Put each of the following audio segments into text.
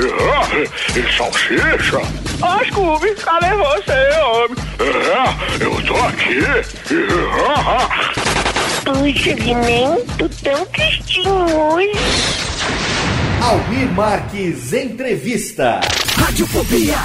Ah, e salsicha? Ó, Scooby, cadê você, homem? É, eu tô aqui. Puxa, Guimém, tu tão tristinho hoje. Almir Marques Entrevista. Radiofobia.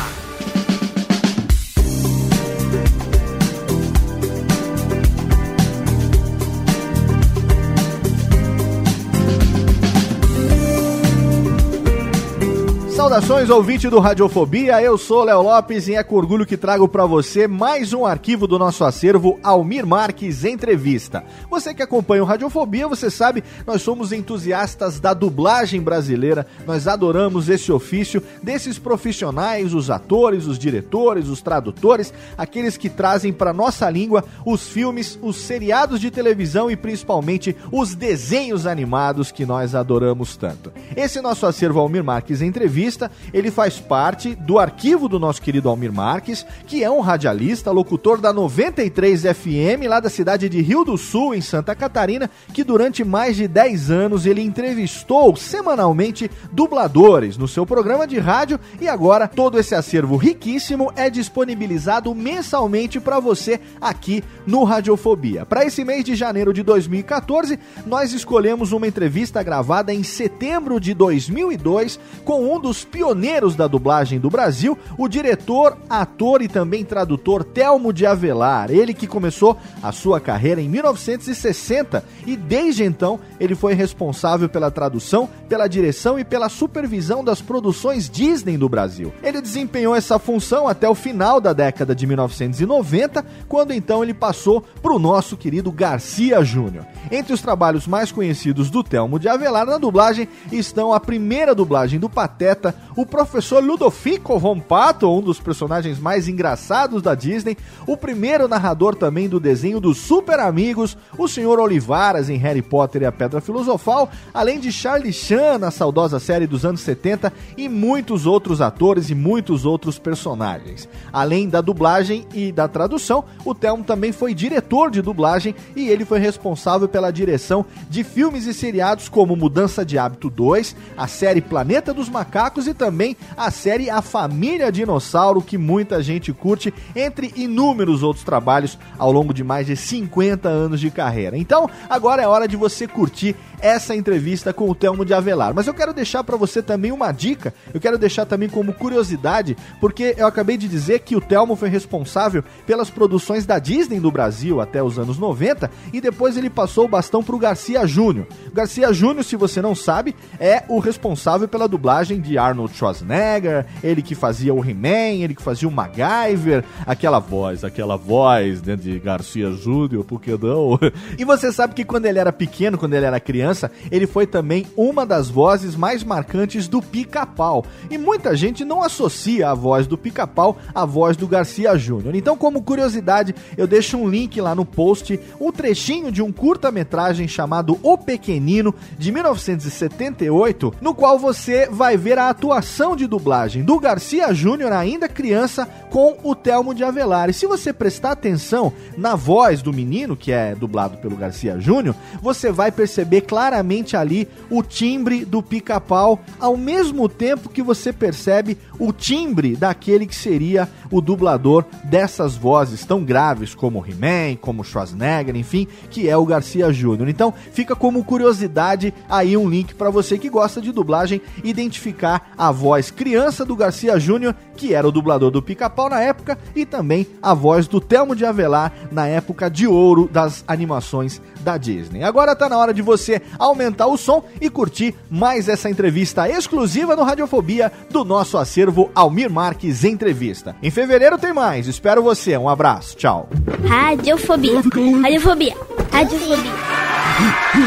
Saudações, ouvinte do Radiofobia, eu sou Léo Lopes e é com orgulho que trago para você mais um arquivo do nosso acervo Almir Marques Entrevista. Você que acompanha o Radiofobia, você sabe, nós somos entusiastas da dublagem brasileira, nós adoramos esse ofício desses profissionais, os atores, os diretores, os tradutores, aqueles que trazem para nossa língua os filmes, os seriados de televisão e principalmente os desenhos animados que nós adoramos tanto. Esse nosso acervo Almir Marques Entrevista ele faz parte do arquivo do nosso querido Almir Marques, que é um radialista, locutor da 93 FM, lá da cidade de Rio do Sul, em Santa Catarina, que durante mais de 10 anos ele entrevistou semanalmente dubladores no seu programa de rádio e agora todo esse acervo riquíssimo é disponibilizado mensalmente para você aqui no Radiofobia. Para esse mês de janeiro de 2014, nós escolhemos uma entrevista gravada em setembro de 2002 com um dos pioneiros da dublagem do Brasil, o diretor, ator e também tradutor Telmo de Avelar. Ele que começou a sua carreira em 1960 e desde então ele foi responsável pela tradução, pela direção e pela supervisão das produções Disney do Brasil. Ele desempenhou essa função até o final da década de 1990, quando então ele passou para o nosso querido Garcia Júnior. Entre os trabalhos mais conhecidos do Telmo de Avelar na dublagem estão a primeira dublagem do Pateta, o professor Ludovico Von Pato, um dos personagens mais engraçados da Disney, o primeiro narrador também do desenho dos Super Amigos, o Sr. Olivaras em Harry Potter e a Pedra Filosofal, além de Charlie Chan na saudosa série dos anos 70 e muitos outros atores e muitos outros personagens. Além da dublagem e da tradução, o Telmo também foi diretor de dublagem e ele foi responsável pela direção de filmes e seriados como Mudança de Hábito 2, a série Planeta dos Macacos e também a série A Família Dinossauro, que muita gente curte, entre inúmeros outros trabalhos ao longo de mais de 50 anos de carreira. Então, agora é hora de você curtir essa entrevista com o Telmo de Avelar. Mas eu quero deixar para você também uma dica, eu quero deixar também como curiosidade, porque eu acabei de dizer que o Telmo foi responsável pelas produções da Disney no Brasil até os anos 90 e depois ele passou o bastão pro Garcia Júnior. Garcia Júnior, se você não sabe, é o responsável pela dublagem de Arnold Schwarzenegger, ele que fazia o He-Man, ele que fazia o MacGyver, aquela voz, aquela voz né, de Garcia Júnior, por que não? E você sabe que quando ele era pequeno, quando ele era criança, criança, ele foi também uma das vozes mais marcantes do Pica-Pau. E muita gente não associa a voz do Pica-Pau à voz do Garcia Júnior. Então, como curiosidade, eu deixo um link lá no post, um trechinho de um curta-metragem chamado O Pequenino, de 1978, no qual você vai ver a atuação de dublagem do Garcia Júnior, ainda criança, com o Telmo de Avelar. E se você prestar atenção na voz do menino, que é dublado pelo Garcia Júnior, você vai perceber claramente ali o timbre do pica-pau, ao mesmo tempo que você percebe o timbre daquele que seria o dublador dessas vozes tão graves como He-Man, como Schwarzenegger, enfim, que é o Garcia Júnior. Então, fica como curiosidade aí um link para você que gosta de dublagem identificar a voz criança do Garcia Júnior, que era o dublador do Pica-Pau na época, e também a voz do Telmo de Avelar na época de ouro das animações da Disney. Agora tá na hora de você aumentar o som e curtir mais essa entrevista exclusiva no Radiofobia do nosso acervo Almir Marques Entrevista. Em fevereiro tem mais. Espero você. Um abraço. Tchau. Radiofobia. Radiofobia. Radiofobia.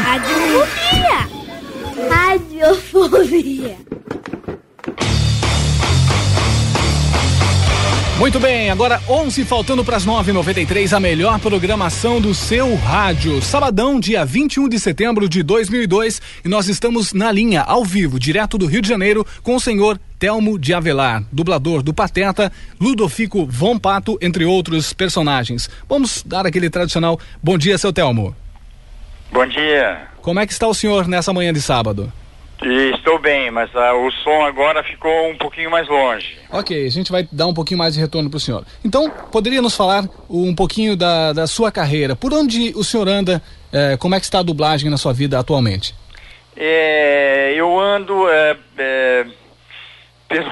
Radiofobia. Radiofobia. Muito bem, agora 11 faltando para as 9h93, a melhor programação do seu rádio. Sabadão, dia 21 de setembro de 2002, e nós estamos na linha, ao vivo, direto do Rio de Janeiro, com o senhor Telmo de Avelar, dublador do Pateta, Ludofico Von Pato, entre outros personagens. Vamos dar aquele tradicional bom dia, seu Telmo. Bom dia. Como é que está o senhor nessa manhã de sábado? Estou bem, mas ah, o som agora ficou um pouquinho mais longe. Ok, a gente vai dar um pouquinho mais de retorno para o senhor. Então, poderia nos falar um pouquinho da, da sua carreira? Por onde o senhor anda? Eh, como é que está a dublagem na sua vida atualmente? É, eu ando é, é, pelo,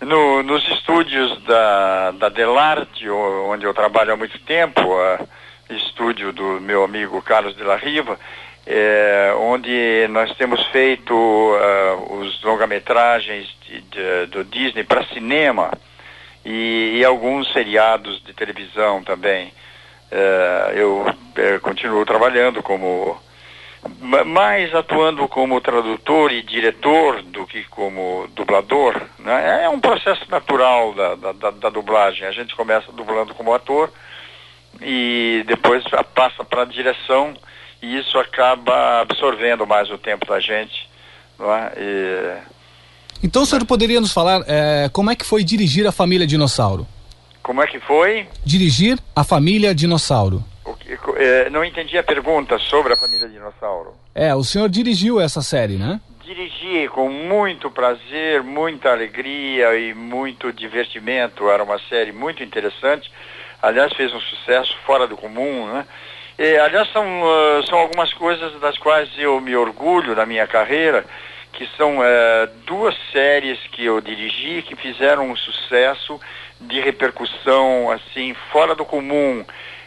no, nos estúdios da, da Delarte, onde eu trabalho há muito tempo, estúdio do meu amigo Carlos de la Riva, é, onde nós temos feito uh, os longa-metragens do Disney para cinema e, e, alguns seriados de televisão também. É, eu é, continuo trabalhando como mais atuando como tradutor e diretor do que como dublador. Né? É um processo natural da, da, da dublagem. A gente começa dublando como ator e depois passa para a direção e isso acaba absorvendo mais o tempo da gente. Não é? E... Então o senhor poderia nos falar é, como é que foi dirigir a família Dinossauro? Como é que foi? Dirigir a família Dinossauro. Que, é, não entendi a pergunta sobre a família Dinossauro. É, o senhor dirigiu essa série, né? Dirigi com muito prazer, muita alegria e muito divertimento. Era uma série muito interessante. Aliás, fez um sucesso fora do comum, né? É, aliás, são, uh, são algumas coisas das quais eu me orgulho na minha carreira, que são uh, duas séries que eu dirigi que fizeram um sucesso de repercussão assim fora do comum.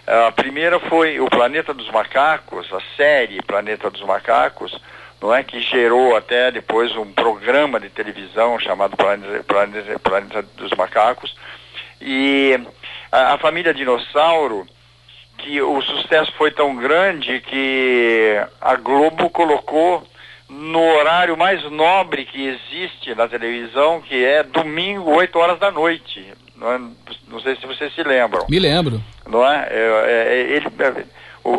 Uh, a primeira foi o Planeta dos Macacos, a série Planeta dos Macacos, não é que gerou até depois um programa de televisão chamado Planeta, Planeta, Planeta dos Macacos e a, a família Dinossauro que o sucesso foi tão grande que a Globo colocou no horário mais nobre que existe na televisão, que é domingo, 8 horas da noite. Não, é, não sei se vocês se lembram. Me lembro. Não é? é, é ele, é,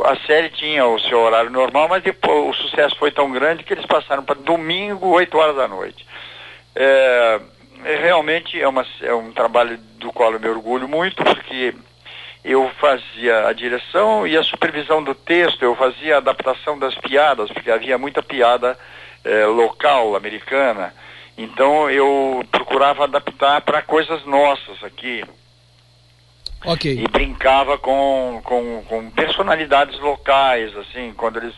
a série tinha o seu horário normal, mas depois o sucesso foi tão grande que eles passaram para domingo, 8 horas da noite. É, é, realmente é, uma, é um trabalho do qual eu me orgulho muito, porque eu fazia a direção e a supervisão do texto, eu fazia a adaptação das piadas, porque havia muita piada eh, local, americana. Então eu procurava adaptar para coisas nossas aqui. Ok. E brincava com, com, com personalidades locais, assim, quando eles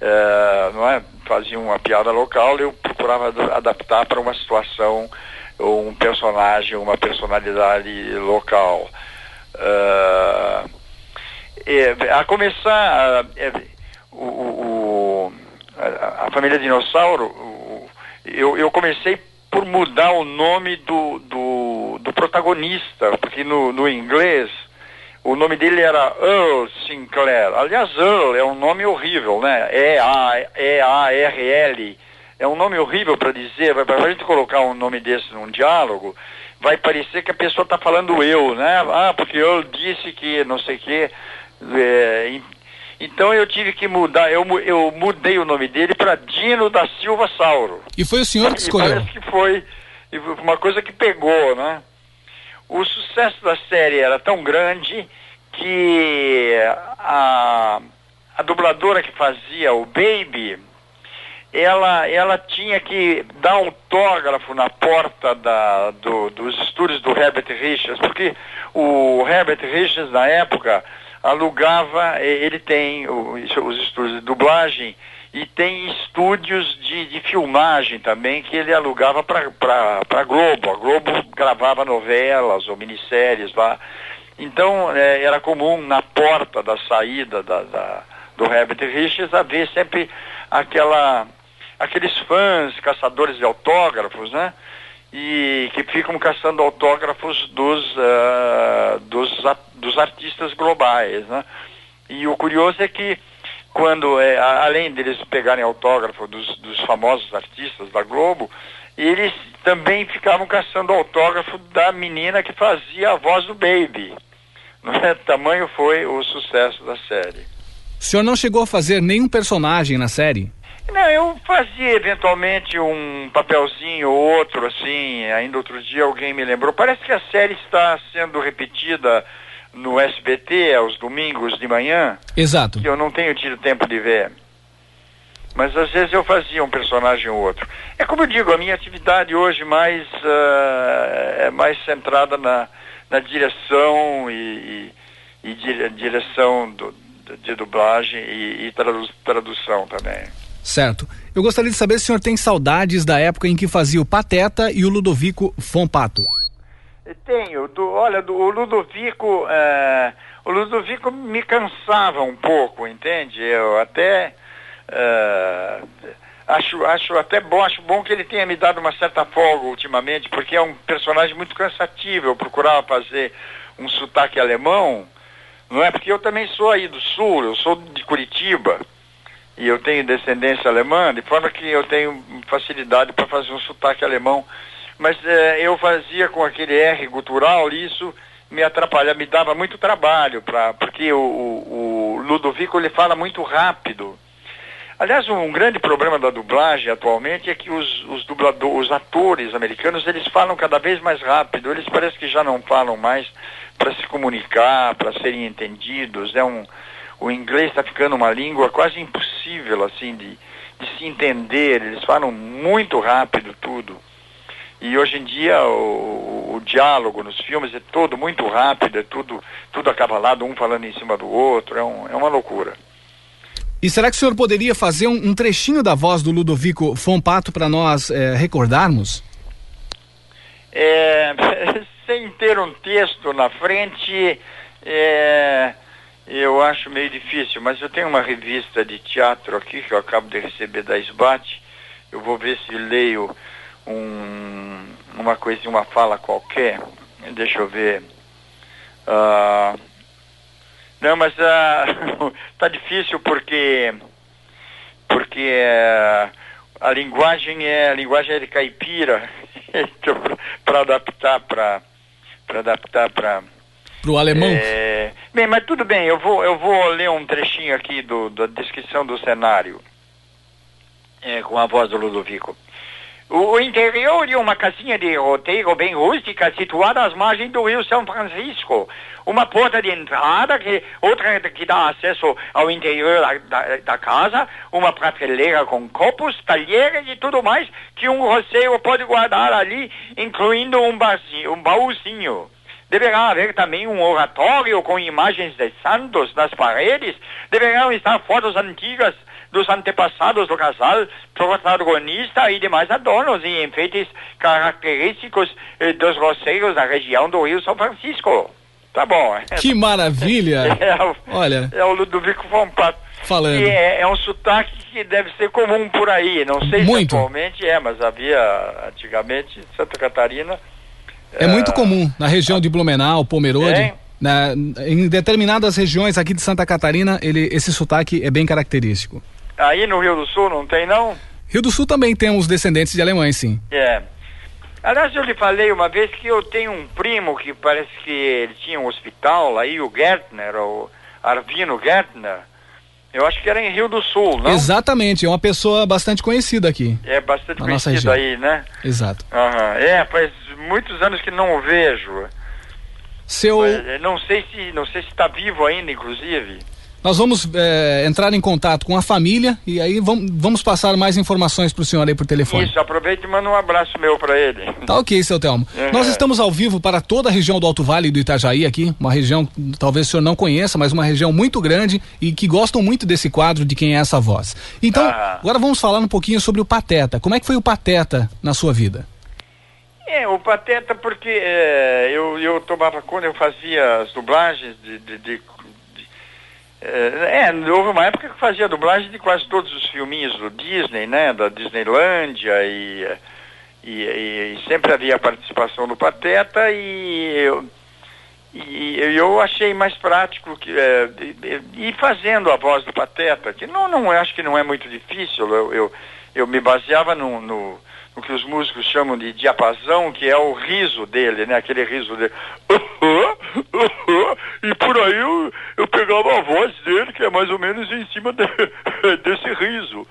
eh, não é, faziam uma piada local, eu procurava adaptar para uma situação, ou um personagem, uma personalidade local. Uh, é, a começar é, o, o, a, a, família dinossauro, o, eu, eu comecei por mudar o nome do, do, do protagonista, porque no, no inglês o nome dele era Earl Sinclair. Aliás, Earl é um nome horrível, né? E-A-R-L. É um nome horrível para dizer, para a gente colocar um nome desse num diálogo, vai parecer que a pessoa está falando eu, né? Ah, porque eu disse que não sei o quê. É, então eu tive que mudar, eu, eu mudei o nome dele para Dino da Silva Sauro. E foi o senhor que escolheu? Parece que foi uma coisa que pegou, né? O sucesso da série era tão grande que a, a dubladora que fazia o Baby, ela, ela tinha que dar autógrafo na porta da, do, dos estúdios do Herbert Richards, porque o Herbert Richards, na época, alugava, ele tem os estúdios de dublagem e tem estúdios de, de filmagem também que ele alugava para Globo. A Globo gravava novelas ou minisséries lá. Então é, era comum na porta da saída da, da, do Herbert Richards haver sempre aquela, aqueles fãs, caçadores de autógrafos, né? E que ficam caçando autógrafos dos, uh, dos, dos artistas globais, né? E o curioso é que quando, é, além deles pegarem autógrafo dos, dos famosos artistas da Globo, eles também ficavam caçando autógrafo da menina que fazia a voz do Baby. É? Tamanho foi o sucesso da série. O senhor não chegou a fazer nenhum personagem na série? Não, eu fazia eventualmente um papelzinho ou outro, assim, ainda outro dia alguém me lembrou. Parece que a série está sendo repetida no SBT aos domingos de manhã. Exato. Que eu não tenho tido tempo de ver. Mas às vezes eu fazia um personagem ou outro. É como eu digo, a minha atividade hoje mais uh, é mais centrada na, na direção e, e, e direção do, de dublagem e, e tradu tradução também. Certo. Eu gostaria de saber se o senhor tem saudades da época em que fazia o Pateta e o Ludovico Fompato. Tenho. Do, olha, do, o Ludovico, é, o Ludovico me cansava um pouco, entende? Eu até é, acho, acho até bom, acho bom que ele tenha me dado uma certa folga ultimamente, porque é um personagem muito cansativo. Eu procurava fazer um sotaque alemão, não é? Porque eu também sou aí do sul, eu sou de Curitiba e eu tenho descendência alemã, de forma que eu tenho facilidade para fazer um sotaque alemão mas é, eu fazia com aquele R gutural e isso me atrapalhava, me dava muito trabalho, pra, porque o, o, o Ludovico ele fala muito rápido. Aliás, um grande problema da dublagem atualmente é que os, os dubladores, os atores americanos, eles falam cada vez mais rápido. Eles parecem que já não falam mais para se comunicar, para serem entendidos. É um, o inglês está ficando uma língua quase impossível assim de, de se entender. Eles falam muito rápido tudo. E hoje em dia o, o, diálogo nos filmes é todo muito rápido, é tudo, tudo acabalado, um falando em cima do outro, é, um, é uma loucura. E será que o senhor poderia fazer um, um trechinho da voz do Ludovico Fompato para nós é, recordarmos? É, sem ter um texto na frente, é, eu acho meio difícil, mas eu tenho uma revista de teatro aqui que eu acabo de receber da SBAT, eu vou ver se leio um, uma coisa, uma fala qualquer. Deixa eu ver. Uh, não, mas uh, tá difícil porque porque uh, a linguagem é a linguagem é de caipira então, para adaptar para para adaptar para o alemão. É, bem, mas tudo bem. Eu vou eu vou ler um trechinho aqui do da descrição do cenário é, com a voz do Ludovico. O interior de uma casinha de roteiro bem rústica situada às margens do rio São Francisco. Uma porta de entrada, que, outra que dá acesso ao interior da, da, da casa, uma prateleira com copos, talheres e tudo mais que um roceiro pode guardar ali, incluindo um, barzinho, um baúzinho. Deverá haver também um oratório com imagens de santos nas paredes. Deverão estar fotos antigas dos antepassados do casal, protagonista e demais adornos e enfeites característicos eh, dos roceiros da região do Rio São Francisco. Tá bom. Que maravilha! É, o, Olha. É o Ludovico Fompato. Falando. É, é, um sotaque que deve ser comum por aí. Não sei muito. se atualmente é, mas havia antigamente Santa Catarina. É, muito comum na região de Blumenau, Pomerode. É, Na, em determinadas regiões aqui de Santa Catarina, ele, esse sotaque é bem característico. Aí no Rio do Sul não tem não? Rio do Sul também tem uns descendentes de alemães, sim. É. Aliás, eu lhe falei uma vez que eu tenho um primo que parece que ele tinha um hospital aí, o Gertner, o Arvino Gertner. Eu acho que era em Rio do Sul, não? Exatamente, é uma pessoa bastante conhecida aqui. É bastante conhecido aí, né? Exato. Uhum. É, faz muitos anos que não o vejo. Seu. Mas, não sei se não sei se está vivo ainda, inclusive. Nós vamos é, entrar em contato com a família e aí vamos, vamos passar mais informações para o senhor aí por telefone. Isso, aproveita e manda um abraço meu para ele. Tá ok, seu Telmo. Uhum. Nós estamos ao vivo para toda a região do Alto Vale do Itajaí aqui, uma região talvez o senhor não conheça, mas uma região muito grande e que gostam muito desse quadro de quem é essa voz. Então, uhum. agora vamos falar um pouquinho sobre o Pateta. Como é que foi o Pateta na sua vida? É, o Pateta porque é, eu, eu tomava conta, eu fazia as dublagens de, de, de é, houve uma época que fazia dublagem de quase todos os filminhos do Disney, né? Da Disneylândia e, e, e sempre havia a participação do Pateta e eu, e eu achei mais prático que é, ir fazendo a voz do Pateta, que não, não acho que não é muito difícil. Eu, eu, eu me baseava no, no o que os músicos chamam de diapasão, que é o riso dele, né? Aquele riso dele. e por aí eu, eu pegava a voz dele, que é mais ou menos em cima de, desse riso.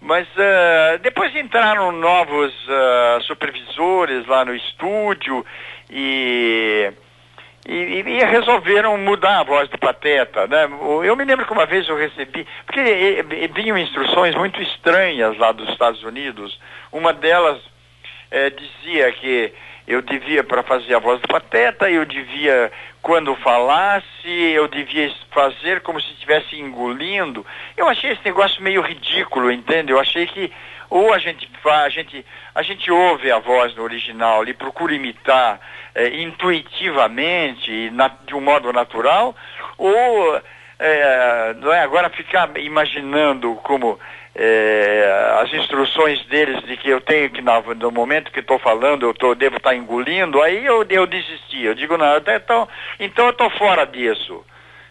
Mas uh, depois entraram novos uh, supervisores lá no estúdio e e, e, resolveram mudar a voz do Pateta, né? Eu me lembro que uma vez eu recebi, porque e, e, vinham instruções muito estranhas lá dos Estados Unidos. Uma delas é, dizia que eu devia, para fazer a voz do Pateta, eu devia, quando falasse, eu devia fazer como se estivesse engolindo. Eu achei esse negócio meio ridículo, entende? Eu achei que ou a gente a gente, a gente ouve a voz no original e procura imitar é, intuitivamente, na, de um modo natural, ou é, não é, agora ficar imaginando como é, as instruções deles de que eu tenho que, no, no momento que estou falando, eu tô, devo estar tá engolindo, aí eu, eu desisti. Eu digo, não, então, então eu estou fora disso.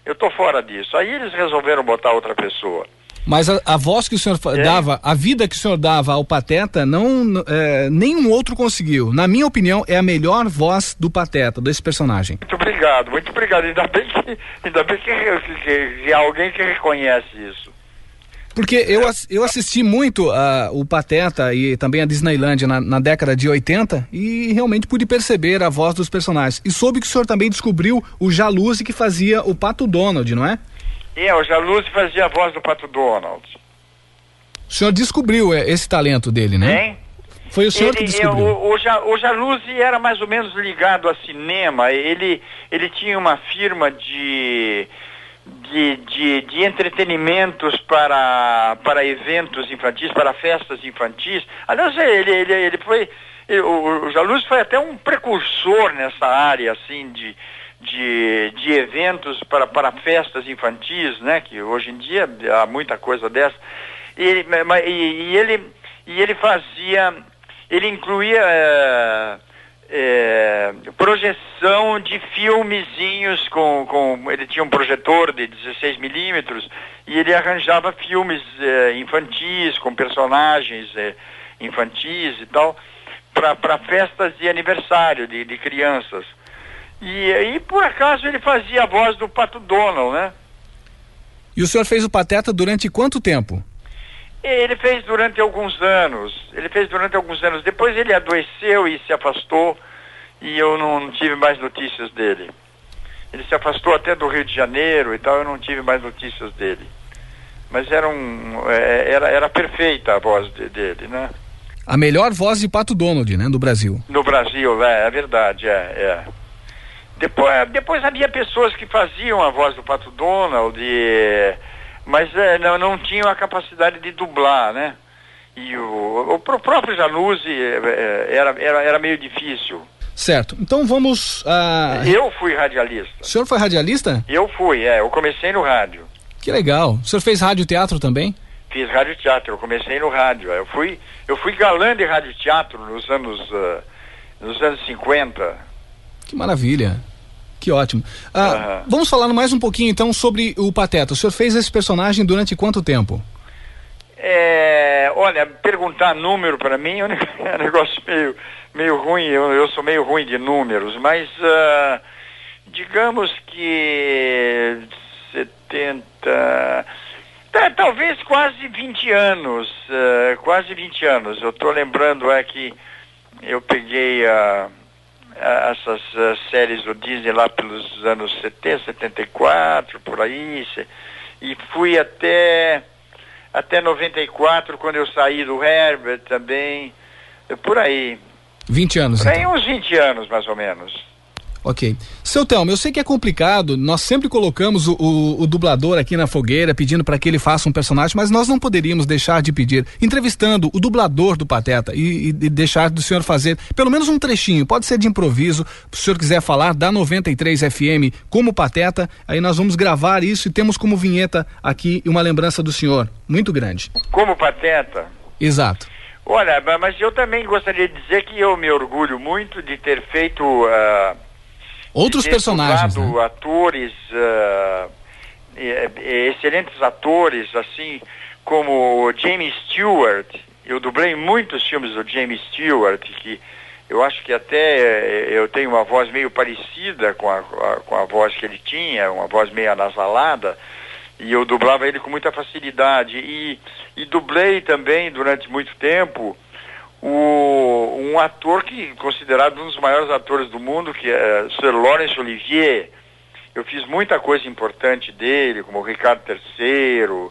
Eu estou fora disso. Aí eles resolveram botar outra pessoa. Mas a, a, voz que o senhor é. dava, a vida que o senhor dava ao Pateta, não, é, nenhum outro conseguiu. Na minha opinião, é a melhor voz do Pateta, desse personagem. Muito obrigado, muito obrigado. Ainda bem que, ainda bem que, que, que alguém que reconhece isso. Porque eu, eu assisti muito uh, o Pateta e também a Disneylândia na, na, década de 80 e realmente pude perceber a voz dos personagens. E soube que o senhor também descobriu o Jaluse que fazia o Pato Donald, não é? É, o Jaluzzi fazia a voz do Pato Donald. O senhor descobriu é, esse talento dele, né? Hein? Foi o senhor ele, que descobriu. O, o, o Jaluzzi era mais ou menos ligado a cinema. Ele, ele tinha uma firma de, de, de, de entretenimentos para, para eventos infantis, para festas infantis. Aliás, ele, ele, ele foi. Ele, o, o Jaluzzi foi até um precursor nessa área, assim, de, de, de eventos para, para festas infantis, né? Que hoje em dia há muita coisa dessa. E, e, e ele, e ele fazia, ele incluía é, é, projeção de filmezinhos com, com. Ele tinha um projetor de 16 milímetros e ele arranjava filmes é, infantis com personagens infantis e tal para festas de aniversário de, de crianças. E aí, por acaso, ele fazia a voz do Pato Donald, né? E o senhor fez o Pateta durante quanto tempo? Ele fez durante alguns anos. Ele fez durante alguns anos. Depois ele adoeceu e se afastou e eu não tive mais notícias dele. Ele se afastou até do Rio de Janeiro e tal, eu não tive mais notícias dele. Mas era um. É, era, era perfeita a voz de, dele, né? A melhor voz de Pato Donald, né? Do Brasil. No Brasil, é, é verdade, é, é. Depois, depois havia pessoas que faziam a voz do Pato Donald, e, mas é, não, não tinham a capacidade de dublar, né? E o, o próprio Januzzi é, é, era, era, era meio difícil. Certo. Então vamos. Uh... Eu fui radialista. O senhor foi radialista? Eu fui, é. Eu comecei no rádio. Que legal. O senhor fez rádio teatro também? Fiz rádio teatro. Eu comecei no rádio. Eu fui, eu fui galã de rádio teatro nos anos, uh, nos anos 50. Que maravilha. Que ótimo. Ah, Vamos falar mais um pouquinho então sobre o Pateta. O senhor fez esse personagem durante quanto tempo? É, olha, perguntar número para mim é um negócio meio, meio ruim, eu, eu sou meio ruim de números, mas ah, digamos que 70. tá, talvez quase 20 anos. ah, quase 20 anos. Eu estou lembrando é que eu peguei ah, ah, essas ah, séries do Disney lá pelos anos 70, 74, por aí, e fui até até 94, quando eu saí do Herbert também, eh, por aí. 20 anos. Aí então. uns 20 anos, mais ou menos. Ok. Seu Telmo, eu sei que é complicado, nós sempre colocamos o, o- o dublador aqui na fogueira pedindo para que ele faça um personagem, mas nós não poderíamos deixar de pedir, entrevistando o dublador do Pateta e, e- deixar do senhor fazer pelo menos um trechinho, pode ser de improviso, se o senhor quiser falar da 93 FM como Pateta, aí nós vamos gravar isso e temos como vinheta aqui uma lembrança do senhor, muito grande. Como pateta. Exato. Olha, ma- mas eu também gostaria de dizer que eu me orgulho muito de ter feito. ah, Outros personagens, né? atores, eh, excelentes atores, assim como o James Stewart. Eu dublei muitos filmes do James Stewart, que eu acho que até eh, eu tenho uma voz meio parecida com a, a- com a voz que ele tinha, uma voz meio anasalada, e eu dublava ele com muita facilidade. E, e dublei também durante muito tempo o, um ator que considerado um dos maiores atores do mundo, que é Sir Laurence Olivier. Eu fiz muita coisa importante dele, como Ricardo III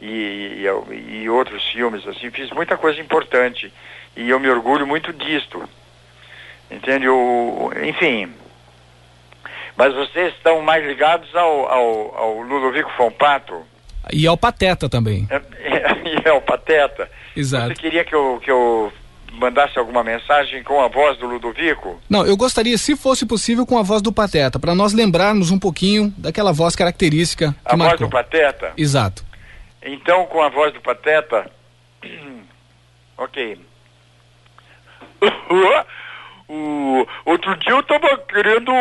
e, e, e outros filmes, assim, fiz muita coisa importante. E eu me orgulho muito disto. Entende? O, enfim. Mas vocês estão mais ligados ao, ao, ao Ludovico Fompato E ao Pateta também. e ao Pateta. Exato. Você queria que eu, que eu mandasse alguma mensagem com a voz do Ludovico? Não, eu gostaria, se fosse possível, com a voz do Pateta, para nós lembrarmos um pouquinho daquela voz característica A voz marcou. do Pateta? Exato. Então, com a voz do Pateta. ok. O outro dia eu tava querendo,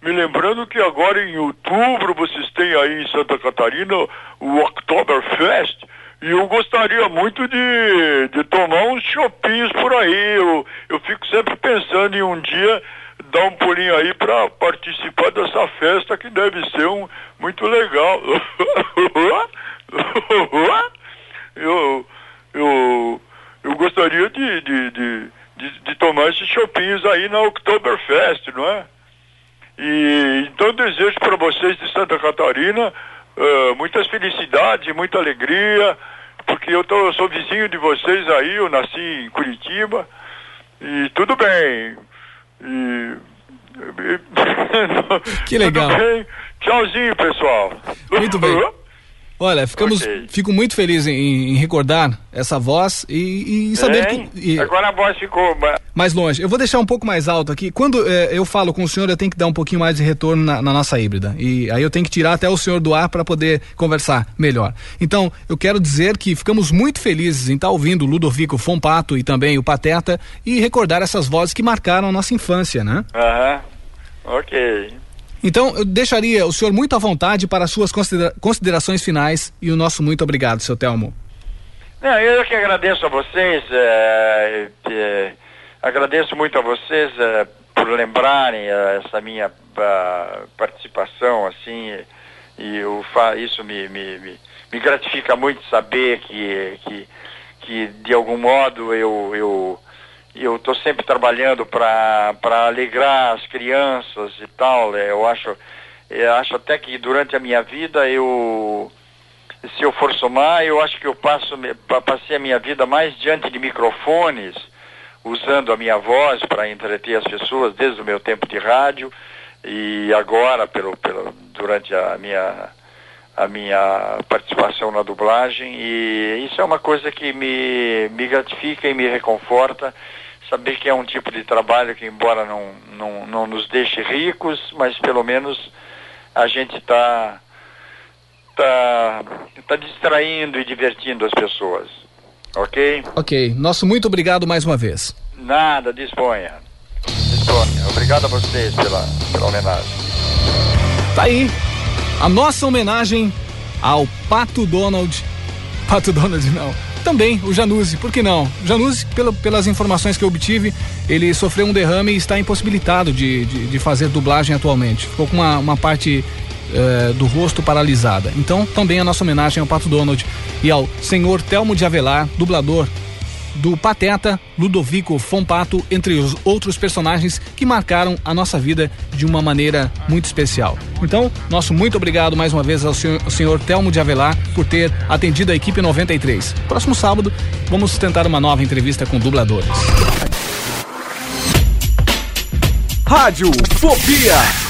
me lembrando que agora em outubro vocês têm aí em Santa Catarina o Oktoberfest e eu gostaria muito de, de tomar uns chopinhos por aí. Eu, eu fico sempre pensando em um dia dar um pulinho aí para participar dessa festa que deve ser um, muito legal. eu, eu, eu gostaria de, de, de, de, de tomar esses chopinhos aí na Oktoberfest, não é? E então desejo para vocês de Santa Catarina eh, muitas felicidades, muita alegria, porque eu, tô, eu sou vizinho de vocês aí, eu nasci em Curitiba, e tudo bem. E, Que legal. Tchauzinho, pessoal. Muito bem. Olha, ficamos, fico muito feliz em, em recordar essa voz e, e saber que. e- Agora a voz ficou. ma- mais longe. Eu vou deixar um pouco mais alto aqui. Quando eh, eu falo com o senhor, eu tenho que dar um pouquinho mais de retorno na, na nossa híbrida. E aí eu tenho que tirar até o senhor do ar para poder conversar melhor. Então, eu quero dizer que ficamos muito felizes em estar ouvindo o Ludovico Fompato e também o Pateta e recordar essas vozes que marcaram a nossa infância, né? Aham. Ok. Então, eu deixaria o senhor muito à vontade para as suas considera- considerações finais e o nosso muito obrigado, seu Telmo. Não, eu que agradeço a vocês, é, é, agradeço muito a vocês é, por lembrarem é, essa minha participação, assim, e eu isso me, me, me, me gratifica muito saber que, que, que de algum modo eu eu eu estou sempre trabalhando para alegrar as crianças e tal. né? Eu acho eu acho até que durante a minha vida eu se eu for somar, eu acho que eu passo, pa- passei a minha vida mais diante de microfones, usando a minha voz para entreter as pessoas desde o meu tempo de rádio e agora pelo, pelo durante a minha a minha participação na dublagem e isso é uma coisa que me, me gratifica e me reconforta saber que é um tipo de trabalho que embora não, não, não nos deixe ricos, mas pelo menos a gente está tá, tá distraindo e divertindo as pessoas. Ok? Ok. Nosso muito obrigado mais uma vez. Nada, disponha. Disponha. Obrigado a vocês pela, pela homenagem. Tá aí. A nossa homenagem ao Pato Donald. Pato Donald, não. Também o Januzzi, por que não? Januzzi, pelo, pelas informações que eu obtive, ele sofreu um derrame e está impossibilitado de, de, de fazer dublagem atualmente. Ficou com uma, uma parte eh, do rosto paralisada. Então, também a nossa homenagem ao Pato Donald e ao senhor Telmo de Avelar, dublador do Pateta, Ludovico Fompato, entre os outros personagens que marcaram a nossa vida de uma maneira muito especial. Então, nosso muito obrigado mais uma vez ao senhor, ao senhor Telmo de Avelar por ter atendido a equipe 93. Próximo sábado, vamos tentar uma nova entrevista com dubladores. Rádio Fobia.